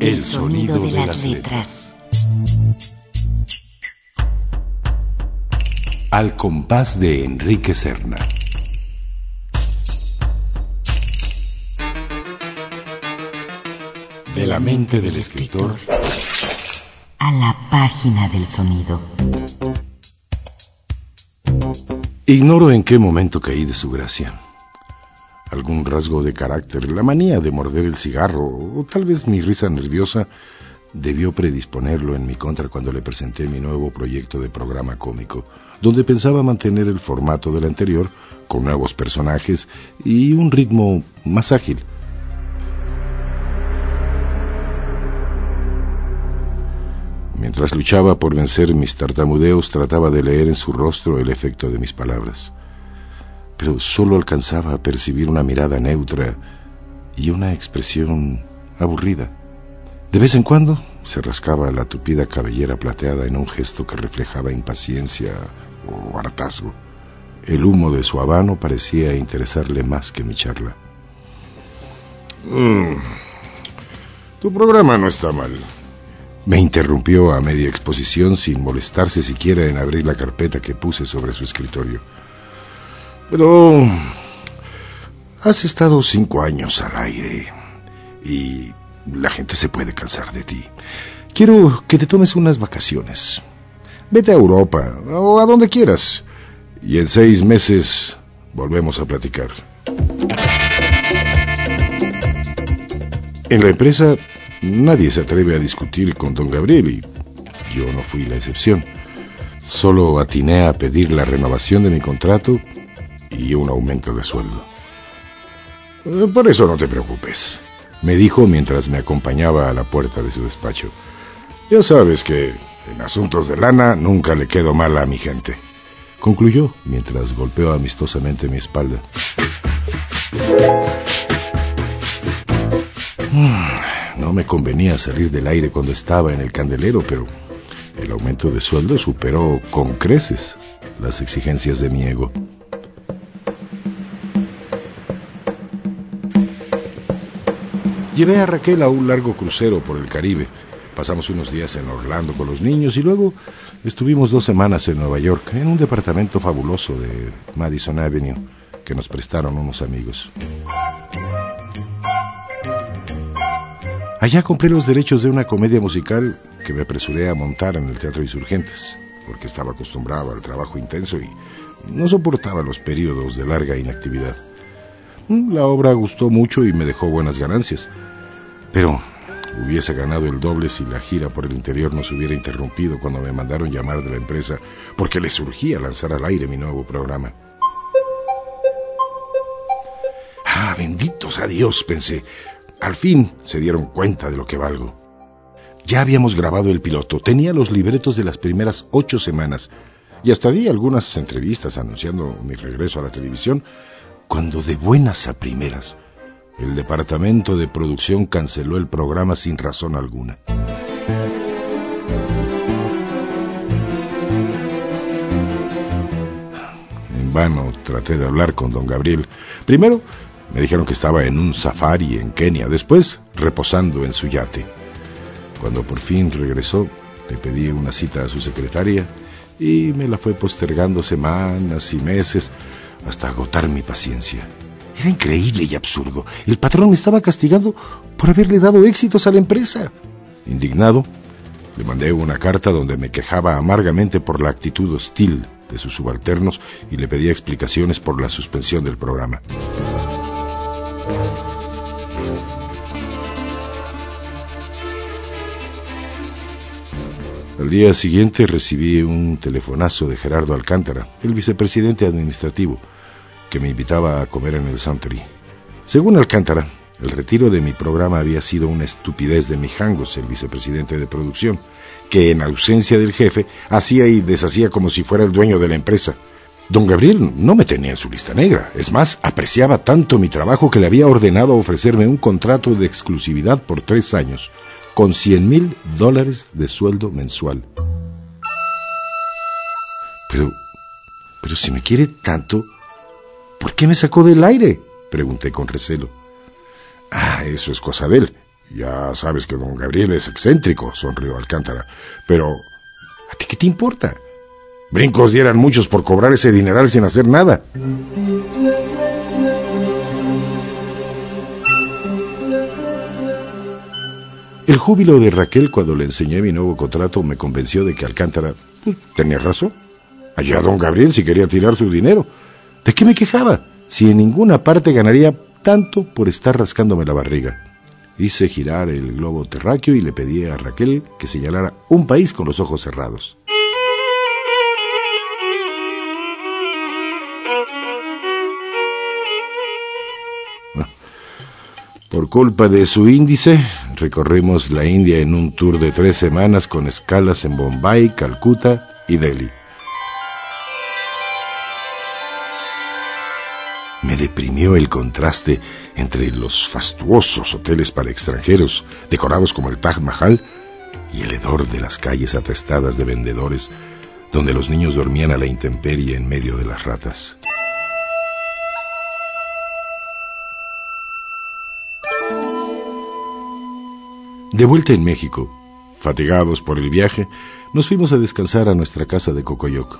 El sonido de las letras. Al compás de Enrique Serna. Mente del escritor a la página del sonido. Ignoro en qué momento caí de su gracia. Algún rasgo de carácter, la manía de morder el cigarro, o tal vez mi risa nerviosa, debió predisponerlo en mi contra cuando le presenté mi nuevo proyecto de programa cómico, donde pensaba mantener el formato del anterior, con nuevos personajes y un ritmo más ágil. Mientras luchaba por vencer mis tartamudeos, trataba de leer en su rostro el efecto de mis palabras. Pero solo alcanzaba a percibir una mirada neutra y una expresión aburrida. De vez en cuando se rascaba la tupida cabellera plateada en un gesto que reflejaba impaciencia o hartazgo. El humo de su habano parecía interesarle más que mi charla. Mm, tu programa no está mal, me interrumpió a media exposición sin molestarse siquiera en abrir la carpeta que puse sobre su escritorio. Pero has estado cinco años al aire y la gente se puede cansar de ti. Quiero que te tomes unas vacaciones. Vete a Europa o a donde quieras y en seis meses volvemos a platicar. En la empresa Nadie se atreve a discutir con don Gabriel y yo no fui la excepción. Solo atiné a pedir la renovación de mi contrato y un aumento de sueldo. Eh, por eso no te preocupes, me dijo mientras me acompañaba a la puerta de su despacho. Ya sabes que en asuntos de lana nunca le quedo mal a mi gente. Concluyó mientras golpeó amistosamente mi espalda. No me convenía salir del aire cuando estaba en el candelero, pero el aumento de sueldo superó con creces las exigencias de mi ego. Llevé a Raquel a un largo crucero por el Caribe. Pasamos unos días en Orlando con los niños y luego estuvimos dos semanas en Nueva York, en un departamento fabuloso de Madison Avenue que nos prestaron unos amigos. Allá compré los derechos de una comedia musical que me apresuré a montar en el Teatro Insurgentes, porque estaba acostumbrado al trabajo intenso y no soportaba los periodos de larga inactividad. Mm, la obra gustó mucho y me dejó buenas ganancias, pero hubiese ganado el doble si la gira por el interior no se hubiera interrumpido cuando me mandaron llamar de la empresa porque le surgía lanzar al aire mi nuevo programa. Ah, benditos a Dios, pensé. Al fin se dieron cuenta de lo que valgo. Ya habíamos grabado el piloto, tenía los libretos de las primeras ocho semanas y hasta di algunas entrevistas anunciando mi regreso a la televisión, cuando de buenas a primeras el departamento de producción canceló el programa sin razón alguna. En vano traté de hablar con don Gabriel. Primero, me dijeron que estaba en un safari en Kenia, después reposando en su yate. Cuando por fin regresó, le pedí una cita a su secretaria y me la fue postergando semanas y meses hasta agotar mi paciencia. Era increíble y absurdo. El patrón estaba castigando por haberle dado éxitos a la empresa. Indignado, le mandé una carta donde me quejaba amargamente por la actitud hostil de sus subalternos y le pedía explicaciones por la suspensión del programa. Al día siguiente recibí un telefonazo de Gerardo Alcántara, el vicepresidente administrativo, que me invitaba a comer en el Suntory. Según Alcántara, el retiro de mi programa había sido una estupidez de Mijangos, el vicepresidente de producción, que en ausencia del jefe hacía y deshacía como si fuera el dueño de la empresa. Don Gabriel no me tenía en su lista negra. Es más, apreciaba tanto mi trabajo que le había ordenado ofrecerme un contrato de exclusividad por tres años, con cien mil dólares de sueldo mensual. Pero, pero si me quiere tanto, ¿por qué me sacó del aire? Pregunté con recelo. Ah, eso es cosa de él. Ya sabes que don Gabriel es excéntrico, sonrió Alcántara. Pero, ¿a ti qué te importa? Brincos dieran muchos por cobrar ese dineral sin hacer nada. El júbilo de Raquel cuando le enseñé mi nuevo contrato me convenció de que Alcántara pues, tenía razón. Allá don Gabriel si quería tirar su dinero. ¿De qué me quejaba? Si en ninguna parte ganaría tanto por estar rascándome la barriga. Hice girar el globo terráqueo y le pedí a Raquel que señalara un país con los ojos cerrados. Por culpa de su índice, recorrimos la India en un tour de tres semanas con escalas en Bombay, Calcuta y Delhi. Me deprimió el contraste entre los fastuosos hoteles para extranjeros, decorados como el Taj Mahal, y el hedor de las calles atestadas de vendedores, donde los niños dormían a la intemperie en medio de las ratas. De vuelta en México, fatigados por el viaje, nos fuimos a descansar a nuestra casa de Cocoyoc.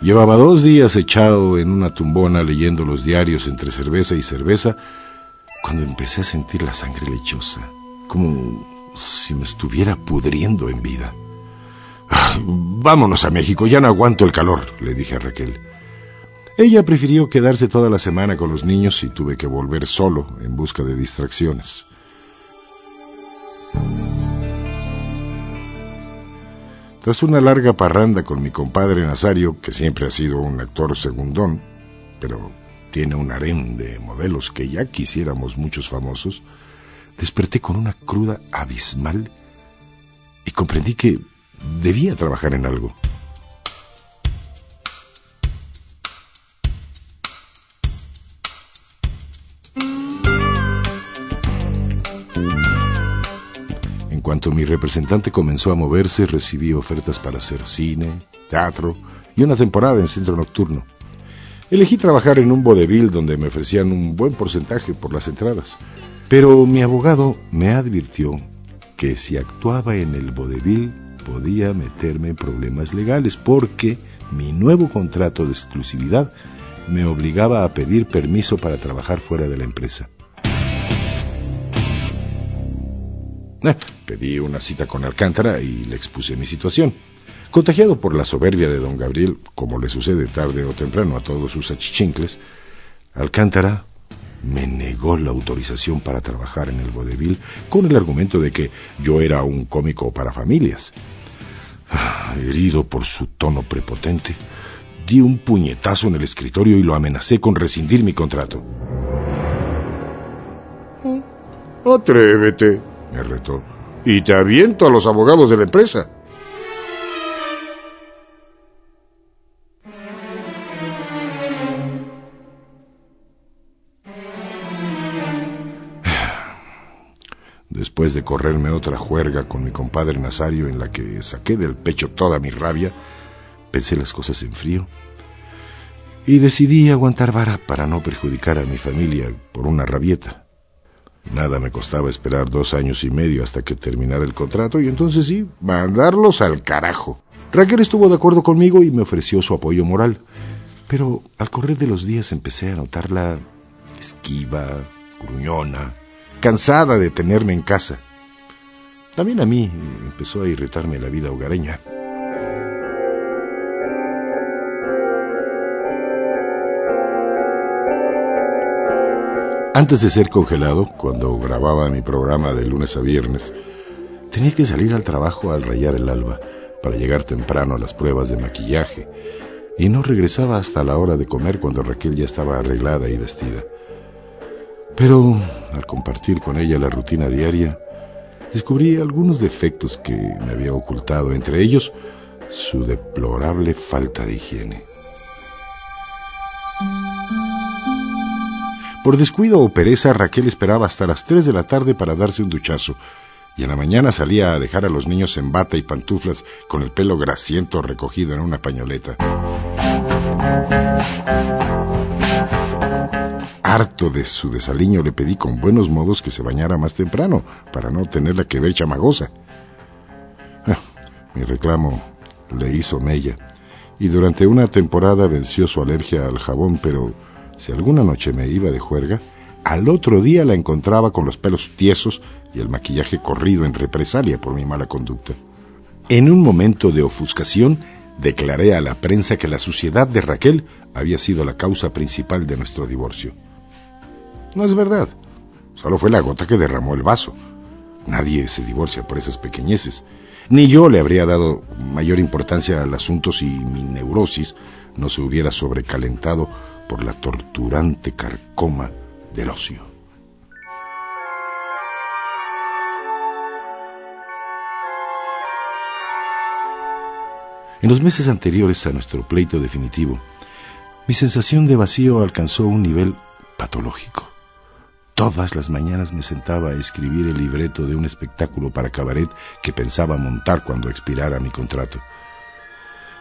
Llevaba dos días echado en una tumbona leyendo los diarios entre cerveza y cerveza, cuando empecé a sentir la sangre lechosa, como si me estuviera pudriendo en vida. Ah, vámonos a México, ya no aguanto el calor, le dije a Raquel. Ella prefirió quedarse toda la semana con los niños y tuve que volver solo en busca de distracciones. Tras una larga parranda con mi compadre Nazario, que siempre ha sido un actor segundón, pero tiene un harén de modelos que ya quisiéramos muchos famosos, desperté con una cruda abismal y comprendí que debía trabajar en algo. Cuanto mi representante comenzó a moverse, recibí ofertas para hacer cine, teatro y una temporada en centro nocturno. Elegí trabajar en un vodevil donde me ofrecían un buen porcentaje por las entradas, pero mi abogado me advirtió que si actuaba en el vodevil podía meterme en problemas legales porque mi nuevo contrato de exclusividad me obligaba a pedir permiso para trabajar fuera de la empresa. Eh, pedí una cita con Alcántara y le expuse mi situación. Contagiado por la soberbia de don Gabriel, como le sucede tarde o temprano a todos sus achichincles, Alcántara me negó la autorización para trabajar en el vodevil con el argumento de que yo era un cómico para familias. Ah, herido por su tono prepotente, di un puñetazo en el escritorio y lo amenacé con rescindir mi contrato. Atrévete, me retó, y te aviento a los abogados de la empresa. Después de correrme otra juerga con mi compadre Nazario en la que saqué del pecho toda mi rabia, pensé las cosas en frío y decidí aguantar vara para no perjudicar a mi familia por una rabieta. Nada me costaba esperar dos años y medio hasta que terminara el contrato y entonces sí, mandarlos al carajo. Raquel estuvo de acuerdo conmigo y me ofreció su apoyo moral. Pero al correr de los días empecé a notarla esquiva, gruñona, cansada de tenerme en casa. También a mí empezó a irritarme la vida hogareña. Antes de ser congelado, cuando grababa mi programa de lunes a viernes, tenía que salir al trabajo al rayar el alba para llegar temprano a las pruebas de maquillaje y no regresaba hasta la hora de comer cuando Raquel ya estaba arreglada y vestida. Pero al compartir con ella la rutina diaria, descubrí algunos defectos que me había ocultado, entre ellos su deplorable falta de higiene. Por descuido o pereza, Raquel esperaba hasta las tres de la tarde para darse un duchazo, y en la mañana salía a dejar a los niños en bata y pantuflas con el pelo grasiento recogido en una pañoleta. Harto de su desaliño le pedí con buenos modos que se bañara más temprano para no tenerla que ver chamagosa. Ah, mi reclamo le hizo mella y durante una temporada venció su alergia al jabón, pero si alguna noche me iba de juerga, al otro día la encontraba con los pelos tiesos y el maquillaje corrido en represalia por mi mala conducta. En un momento de ofuscación, declaré a la prensa que la suciedad de Raquel había sido la causa principal de nuestro divorcio. No es verdad, solo fue la gota que derramó el vaso. Nadie se divorcia por esas pequeñeces. Ni yo le habría dado mayor importancia al asunto si mi neurosis no se hubiera sobrecalentado por la torturante carcoma del ocio. En los meses anteriores a nuestro pleito definitivo, mi sensación de vacío alcanzó un nivel patológico. Todas las mañanas me sentaba a escribir el libreto de un espectáculo para cabaret que pensaba montar cuando expirara mi contrato.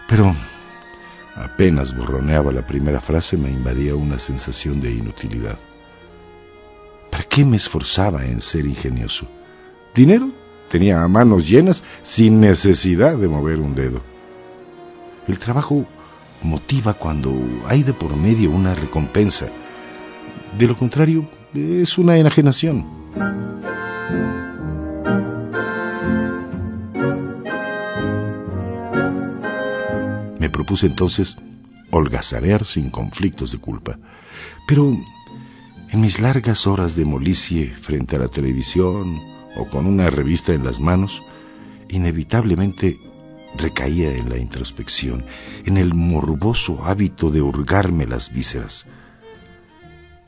Pero apenas borroneaba la primera frase me invadía una sensación de inutilidad. ¿Para qué me esforzaba en ser ingenioso? Dinero tenía a manos llenas sin necesidad de mover un dedo. El trabajo motiva cuando hay de por medio una recompensa. De lo contrario, es una enajenación. Propuse entonces holgazarear sin conflictos de culpa. Pero en mis largas horas de molicie frente a la televisión o con una revista en las manos, inevitablemente recaía en la introspección, en el morboso hábito de hurgarme las vísceras.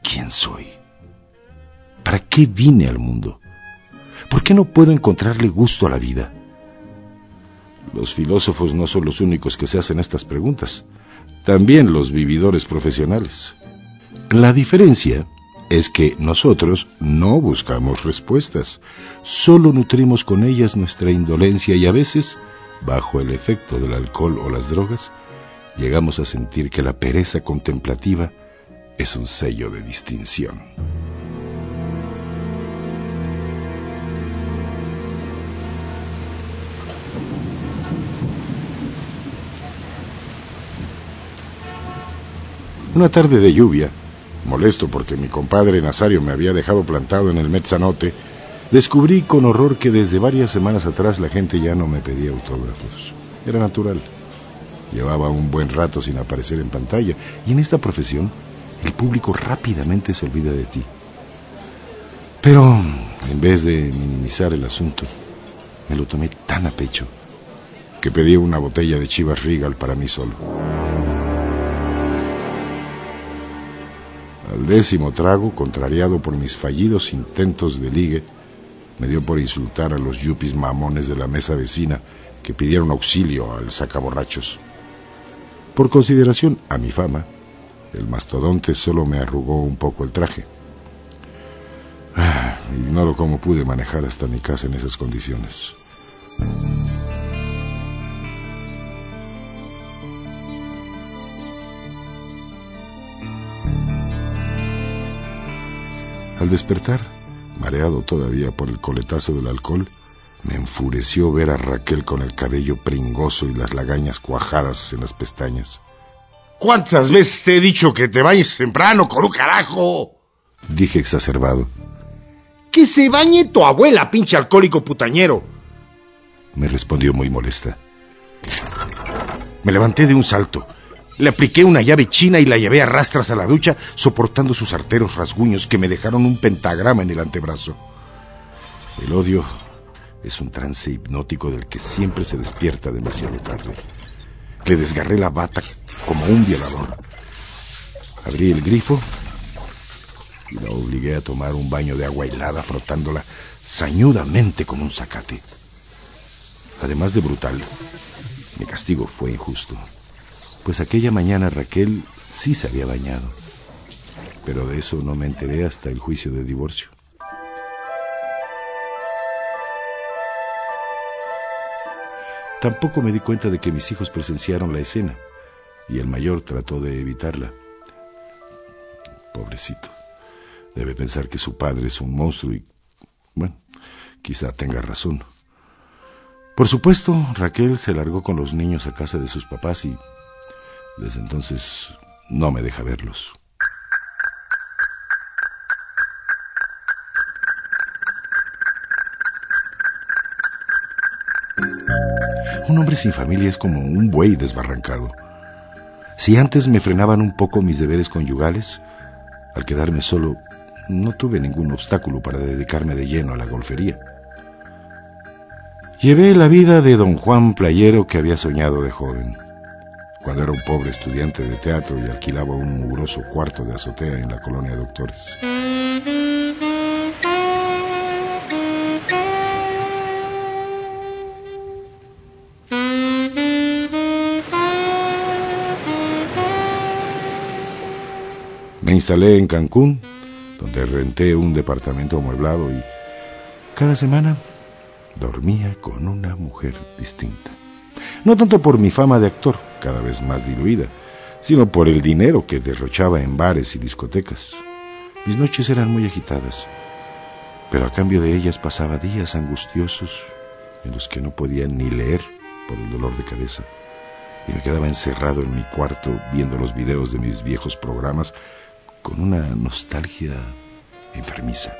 ¿Quién soy? ¿Para qué vine al mundo? ¿Por qué no puedo encontrarle gusto a la vida? Los filósofos no son los únicos que se hacen estas preguntas, también los vividores profesionales. La diferencia es que nosotros no buscamos respuestas, solo nutrimos con ellas nuestra indolencia y a veces, bajo el efecto del alcohol o las drogas, llegamos a sentir que la pereza contemplativa es un sello de distinción. Una tarde de lluvia, molesto porque mi compadre Nazario me había dejado plantado en el Mezzanote, descubrí con horror que desde varias semanas atrás la gente ya no me pedía autógrafos. Era natural. Llevaba un buen rato sin aparecer en pantalla y en esta profesión el público rápidamente se olvida de ti. Pero en vez de minimizar el asunto, me lo tomé tan a pecho que pedí una botella de Chivas Regal para mí solo. Al décimo trago, contrariado por mis fallidos intentos de ligue, me dio por insultar a los yupis mamones de la mesa vecina que pidieron auxilio al sacaborrachos. Por consideración a mi fama, el mastodonte solo me arrugó un poco el traje. Ah, ignoro cómo pude manejar hasta mi casa en esas condiciones. Al despertar, mareado todavía por el coletazo del alcohol, me enfureció ver a Raquel con el cabello pringoso y las lagañas cuajadas en las pestañas. ¿Cuántas veces te he dicho que te vayas temprano, con un carajo? Dije exacerbado. Que se bañe tu abuela, pinche alcohólico putañero. Me respondió muy molesta. Me levanté de un salto. Le apliqué una llave china y la llevé a rastras a la ducha, soportando sus arteros rasguños que me dejaron un pentagrama en el antebrazo. El odio es un trance hipnótico del que siempre se despierta demasiado tarde. Le desgarré la bata como un violador. Abrí el grifo y la obligué a tomar un baño de agua helada frotándola sañudamente como un zacate. Además de brutal, mi castigo fue injusto pues aquella mañana Raquel sí se había bañado. Pero de eso no me enteré hasta el juicio de divorcio. Tampoco me di cuenta de que mis hijos presenciaron la escena y el mayor trató de evitarla. Pobrecito. Debe pensar que su padre es un monstruo y, bueno, quizá tenga razón. Por supuesto, Raquel se largó con los niños a casa de sus papás y desde entonces no me deja verlos. Un hombre sin familia es como un buey desbarrancado. Si antes me frenaban un poco mis deberes conyugales, al quedarme solo no tuve ningún obstáculo para dedicarme de lleno a la golfería. Llevé la vida de don Juan Playero que había soñado de joven, cuando era un pobre estudiante de teatro y alquilaba un mugroso cuarto de azotea en la colonia Doctores. Me instalé en Cancún, donde renté un departamento amueblado y cada semana dormía con una mujer distinta. No tanto por mi fama de actor, cada vez más diluida, sino por el dinero que derrochaba en bares y discotecas. Mis noches eran muy agitadas, pero a cambio de ellas pasaba días angustiosos en los que no podía ni leer por el dolor de cabeza y me quedaba encerrado en mi cuarto viendo los videos de mis viejos programas con una nostalgia enfermiza.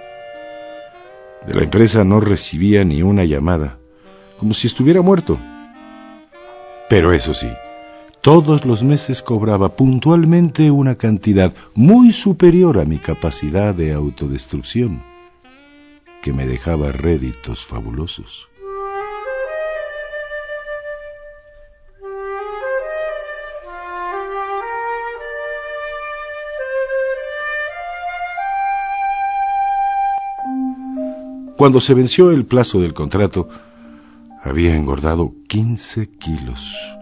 De la empresa no recibía ni una llamada, como si estuviera muerto. Pero eso sí, todos los meses cobraba puntualmente una cantidad muy superior a mi capacidad de autodestrucción, que me dejaba réditos fabulosos. Cuando se venció el plazo del contrato, había engordado 15 kilos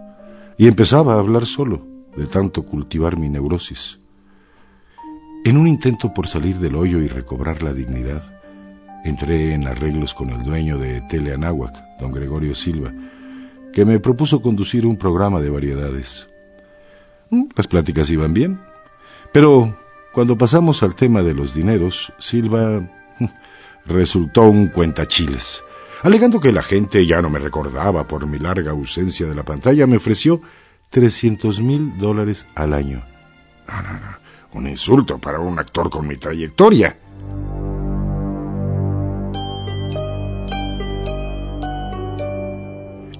y empezaba a hablar solo de tanto cultivar mi neurosis. En un intento por salir del hoyo y recobrar la dignidad, entré en arreglos con el dueño de Teleanáhuac, don Gregorio Silva, que me propuso conducir un programa de variedades. Mm, las pláticas iban bien, pero cuando pasamos al tema de los dineros, Silva resultó un cuentachiles. Alegando que la gente ya no me recordaba por mi larga ausencia de la pantalla, me ofreció 300 mil dólares al año. No, no, no. Un insulto para un actor con mi trayectoria.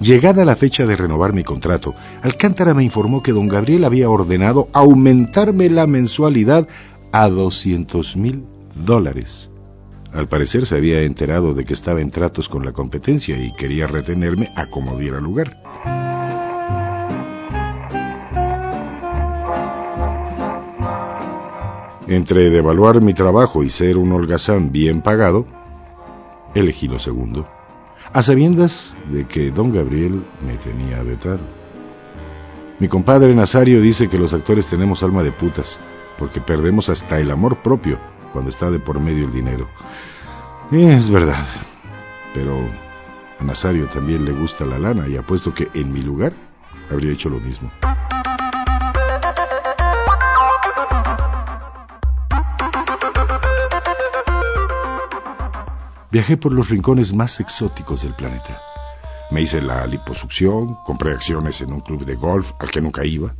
Llegada la fecha de renovar mi contrato, Alcántara me informó que don Gabriel había ordenado aumentarme la mensualidad a 200 mil dólares. Al parecer se había enterado de que estaba en tratos con la competencia y quería retenerme a como diera lugar. Entre devaluar mi trabajo y ser un holgazán bien pagado, elegí lo segundo, a sabiendas de que don Gabriel me tenía vetado. Mi compadre Nazario dice que los actores tenemos alma de putas, porque perdemos hasta el amor propio cuando está de por medio el dinero. es verdad, pero a Nazario también le gusta la lana y apuesto que en mi lugar habría hecho lo mismo. Viajé por los rincones más exóticos del planeta. Me hice la liposucción, compré acciones en un club de golf al que nunca iba.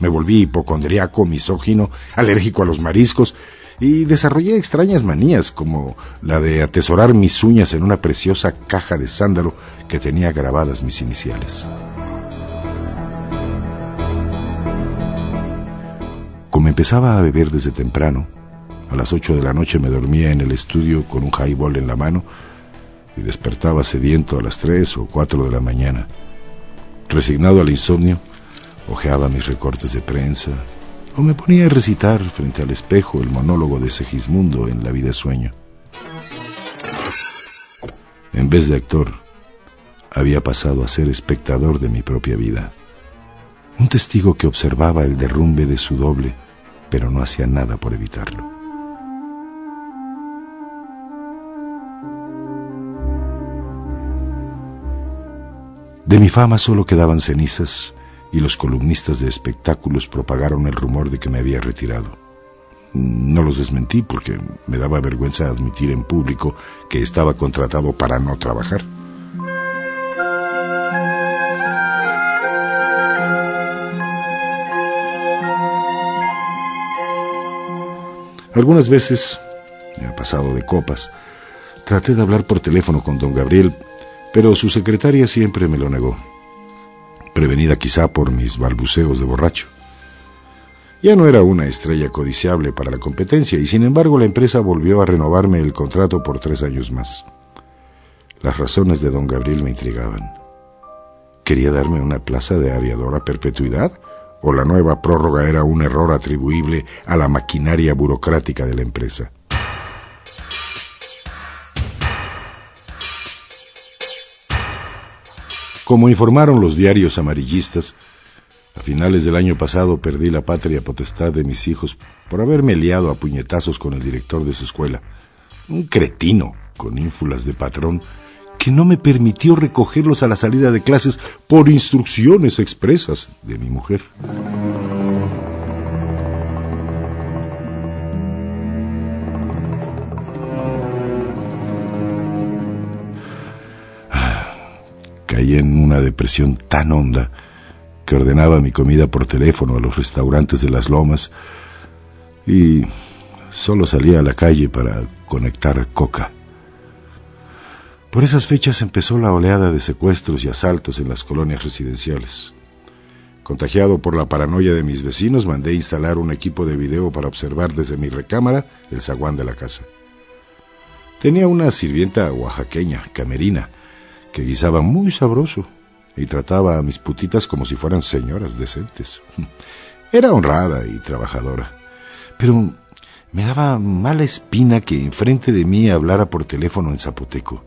Me volví hipocondriaco, misógino, alérgico a los mariscos y desarrollé extrañas manías como la de atesorar mis uñas en una preciosa caja de sándalo que tenía grabadas mis iniciales. Como empezaba a beber desde temprano, a las ocho de la noche me dormía en el estudio con un highball en la mano y despertaba sediento a las tres o cuatro de la mañana. Resignado al insomnio, hojeaba mis recortes de prensa, o me ponía a recitar frente al espejo el monólogo de Segismundo en La vida sueño. En vez de actor, había pasado a ser espectador de mi propia vida, un testigo que observaba el derrumbe de su doble, pero no hacía nada por evitarlo. De mi fama solo quedaban cenizas y los columnistas de espectáculos propagaron el rumor de que me había retirado. No los desmentí porque me daba vergüenza admitir en público que estaba contratado para no trabajar. Algunas veces, me ha pasado de copas, traté de hablar por teléfono con don Gabriel, pero su secretaria siempre me lo negó, prevenida quizá por mis balbuceos de borracho. Ya no era una estrella codiciable para la competencia y sin embargo la empresa volvió a renovarme el contrato por tres años más. Las razones de don Gabriel me intrigaban. ¿Quería darme una plaza de aviador a perpetuidad? ¿O la nueva prórroga era un error atribuible a la maquinaria burocrática de la empresa? Como informaron los diarios amarillistas, a finales del año pasado perdí la patria potestad de mis hijos por haberme liado a puñetazos con el director de su escuela, un cretino con ínfulas de patrón que no me permitió recogerlos a la salida de clases por instrucciones expresas de mi mujer. Una depresión tan honda que ordenaba mi comida por teléfono a los restaurantes de las lomas y solo salía a la calle para conectar coca. Por esas fechas empezó la oleada de secuestros y asaltos en las colonias residenciales. Contagiado por la paranoia de mis vecinos, mandé instalar un equipo de video para observar desde mi recámara el zaguán de la casa. Tenía una sirvienta oaxaqueña, camerina, que guisaba muy sabroso y trataba a mis putitas como si fueran señoras decentes. Era honrada y trabajadora, pero me daba mala espina que enfrente de mí hablara por teléfono en zapoteco.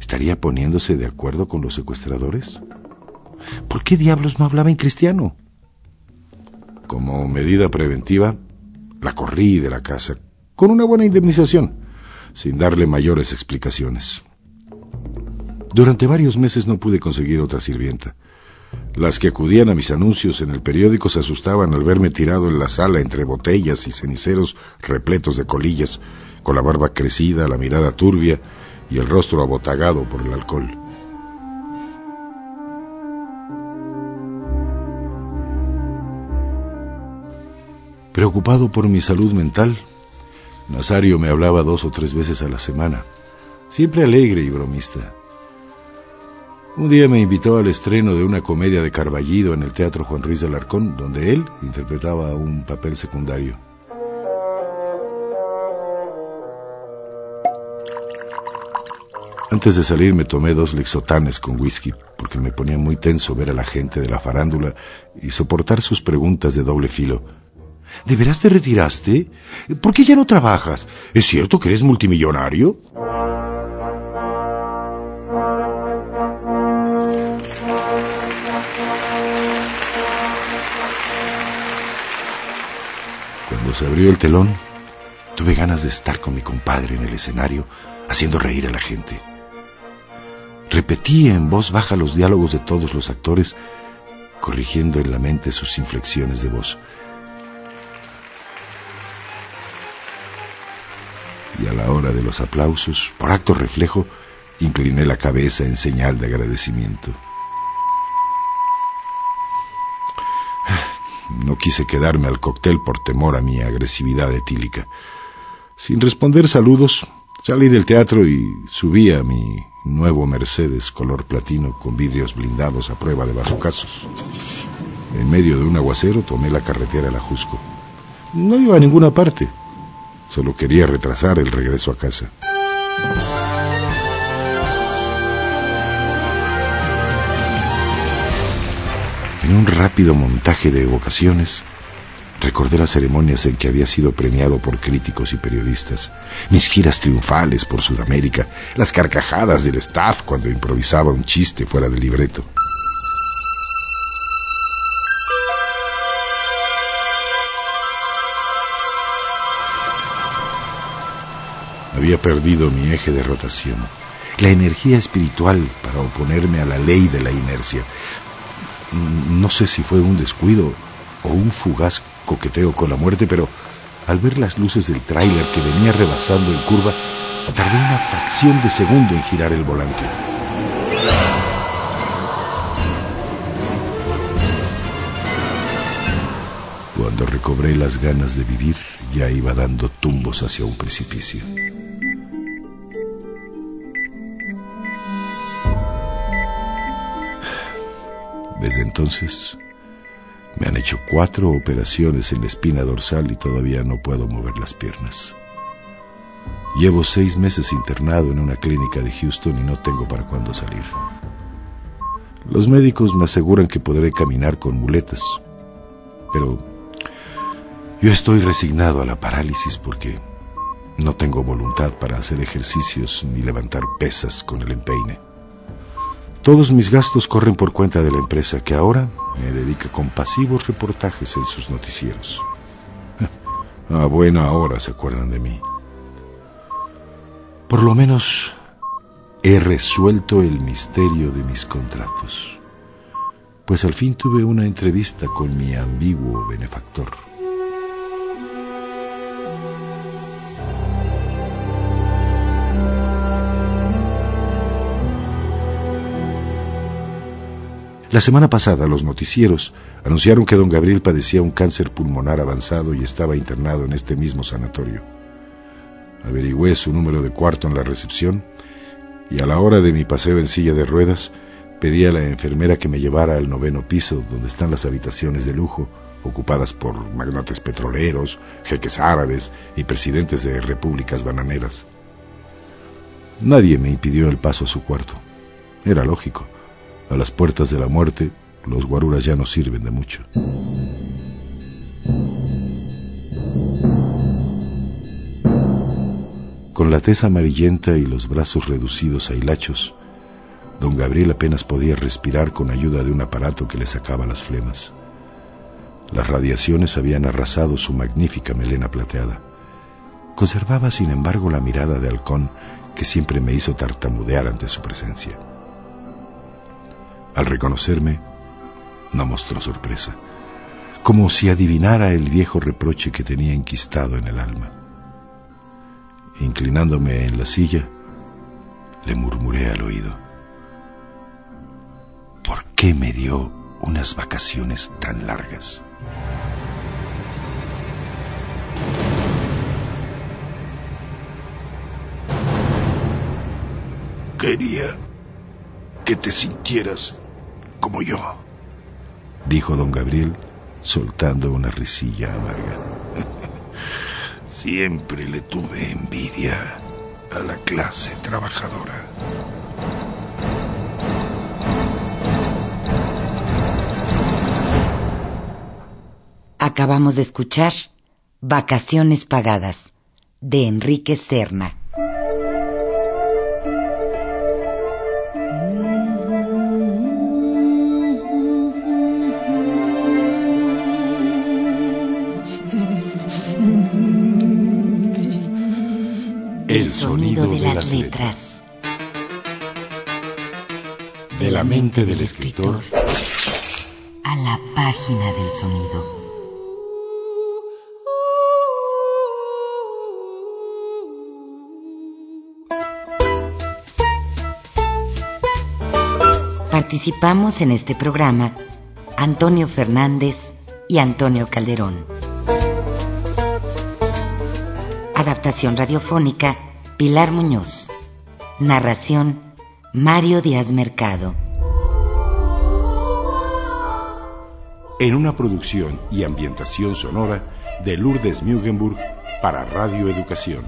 ¿Estaría poniéndose de acuerdo con los secuestradores? ¿Por qué diablos no hablaba en cristiano? Como medida preventiva, la corrí de la casa, con una buena indemnización, sin darle mayores explicaciones. Durante varios meses no pude conseguir otra sirvienta. Las que acudían a mis anuncios en el periódico se asustaban al verme tirado en la sala entre botellas y ceniceros repletos de colillas, con la barba crecida, la mirada turbia y el rostro abotagado por el alcohol. Preocupado por mi salud mental, Nazario me hablaba dos o tres veces a la semana, siempre alegre y bromista. Un día me invitó al estreno de una comedia de Carballido en el Teatro Juan Ruiz de Alarcón, donde él interpretaba un papel secundario. Antes de salir me tomé dos lexotanes con whisky, porque me ponía muy tenso ver a la gente de la farándula y soportar sus preguntas de doble filo. ¿De veras te retiraste? ¿Por qué ya no trabajas? ¿Es cierto que eres multimillonario? Se abrió el telón, tuve ganas de estar con mi compadre en el escenario, haciendo reír a la gente. Repetí en voz baja los diálogos de todos los actores, corrigiendo en la mente sus inflexiones de voz. Y a la hora de los aplausos, por acto reflejo, incliné la cabeza en señal de agradecimiento. No quise quedarme al cóctel por temor a mi agresividad etílica. Sin responder saludos, salí del teatro y subí a mi nuevo Mercedes color platino con vidrios blindados a prueba de bazucazos. En medio de un aguacero tomé la carretera a la Jusco. No iba a ninguna parte. Solo quería retrasar el regreso a casa. En un rápido montaje de evocaciones, recordé las ceremonias en que había sido premiado por críticos y periodistas, mis giras triunfales por Sudamérica, las carcajadas del staff cuando improvisaba un chiste fuera del libreto. Había perdido mi eje de rotación la energía espiritual para oponerme a la ley de la inercia. No sé si fue un descuido o un fugaz coqueteo con la muerte, pero al ver las luces del tráiler que venía rebasando en curva, tardé una fracción de segundo en girar el volante. Cuando recobré las ganas de vivir, ya iba dando tumbos hacia un precipicio. Desde entonces me han hecho cuatro operaciones en la espina dorsal y todavía no puedo mover las piernas. Llevo seis meses internado en una clínica de Houston y no tengo para cuándo salir. Los médicos me aseguran que podré caminar con muletas, pero yo estoy resignado a la parálisis porque no tengo voluntad para hacer ejercicios ni levantar pesas con el empeine. Todos mis gastos corren por cuenta de la empresa que ahora me dedica con pasivos reportajes en sus noticieros. A buena hora se acuerdan de mí. Por lo menos he resuelto el misterio de mis contratos, pues al fin tuve una entrevista con mi ambiguo benefactor. La semana pasada los noticieros anunciaron que don Gabriel padecía un cáncer pulmonar avanzado y estaba internado en este mismo sanatorio. Averigüé su número de cuarto en la recepción y a la hora de mi paseo en silla de ruedas pedí a la enfermera que me llevara al noveno piso donde están las habitaciones de lujo ocupadas por magnates petroleros, jeques árabes y presidentes de repúblicas bananeras. Nadie me impidió el paso a su cuarto. Era lógico. A las puertas de la muerte, los guaruras ya no sirven de mucho. Con la tez amarillenta y los brazos reducidos a hilachos, don Gabriel apenas podía respirar con ayuda de un aparato que le sacaba las flemas. Las radiaciones habían arrasado su magnífica melena plateada. Conservaba, sin embargo, la mirada de halcón que siempre me hizo tartamudear ante su presencia. Al reconocerme, no mostró sorpresa, como si adivinara el viejo reproche que tenía enquistado en el alma. Inclinándome en la silla, le murmuré al oído, ¿por qué me dio unas vacaciones tan largas? Quería que te sintieras como yo, dijo don Gabriel, soltando una risilla amarga. Siempre le tuve envidia a la clase trabajadora. Acabamos de escuchar Vacaciones Pagadas de Enrique Serna. El sonido de las letras. De la mente del escritor a la página del sonido. Participamos en este programa Antonio Fernández y Antonio Calderón. Adaptación radiofónica Pilar Muñoz. Narración Mario Díaz Mercado. En una producción y ambientación sonora de Lourdes Mugenburg para Radio Educación.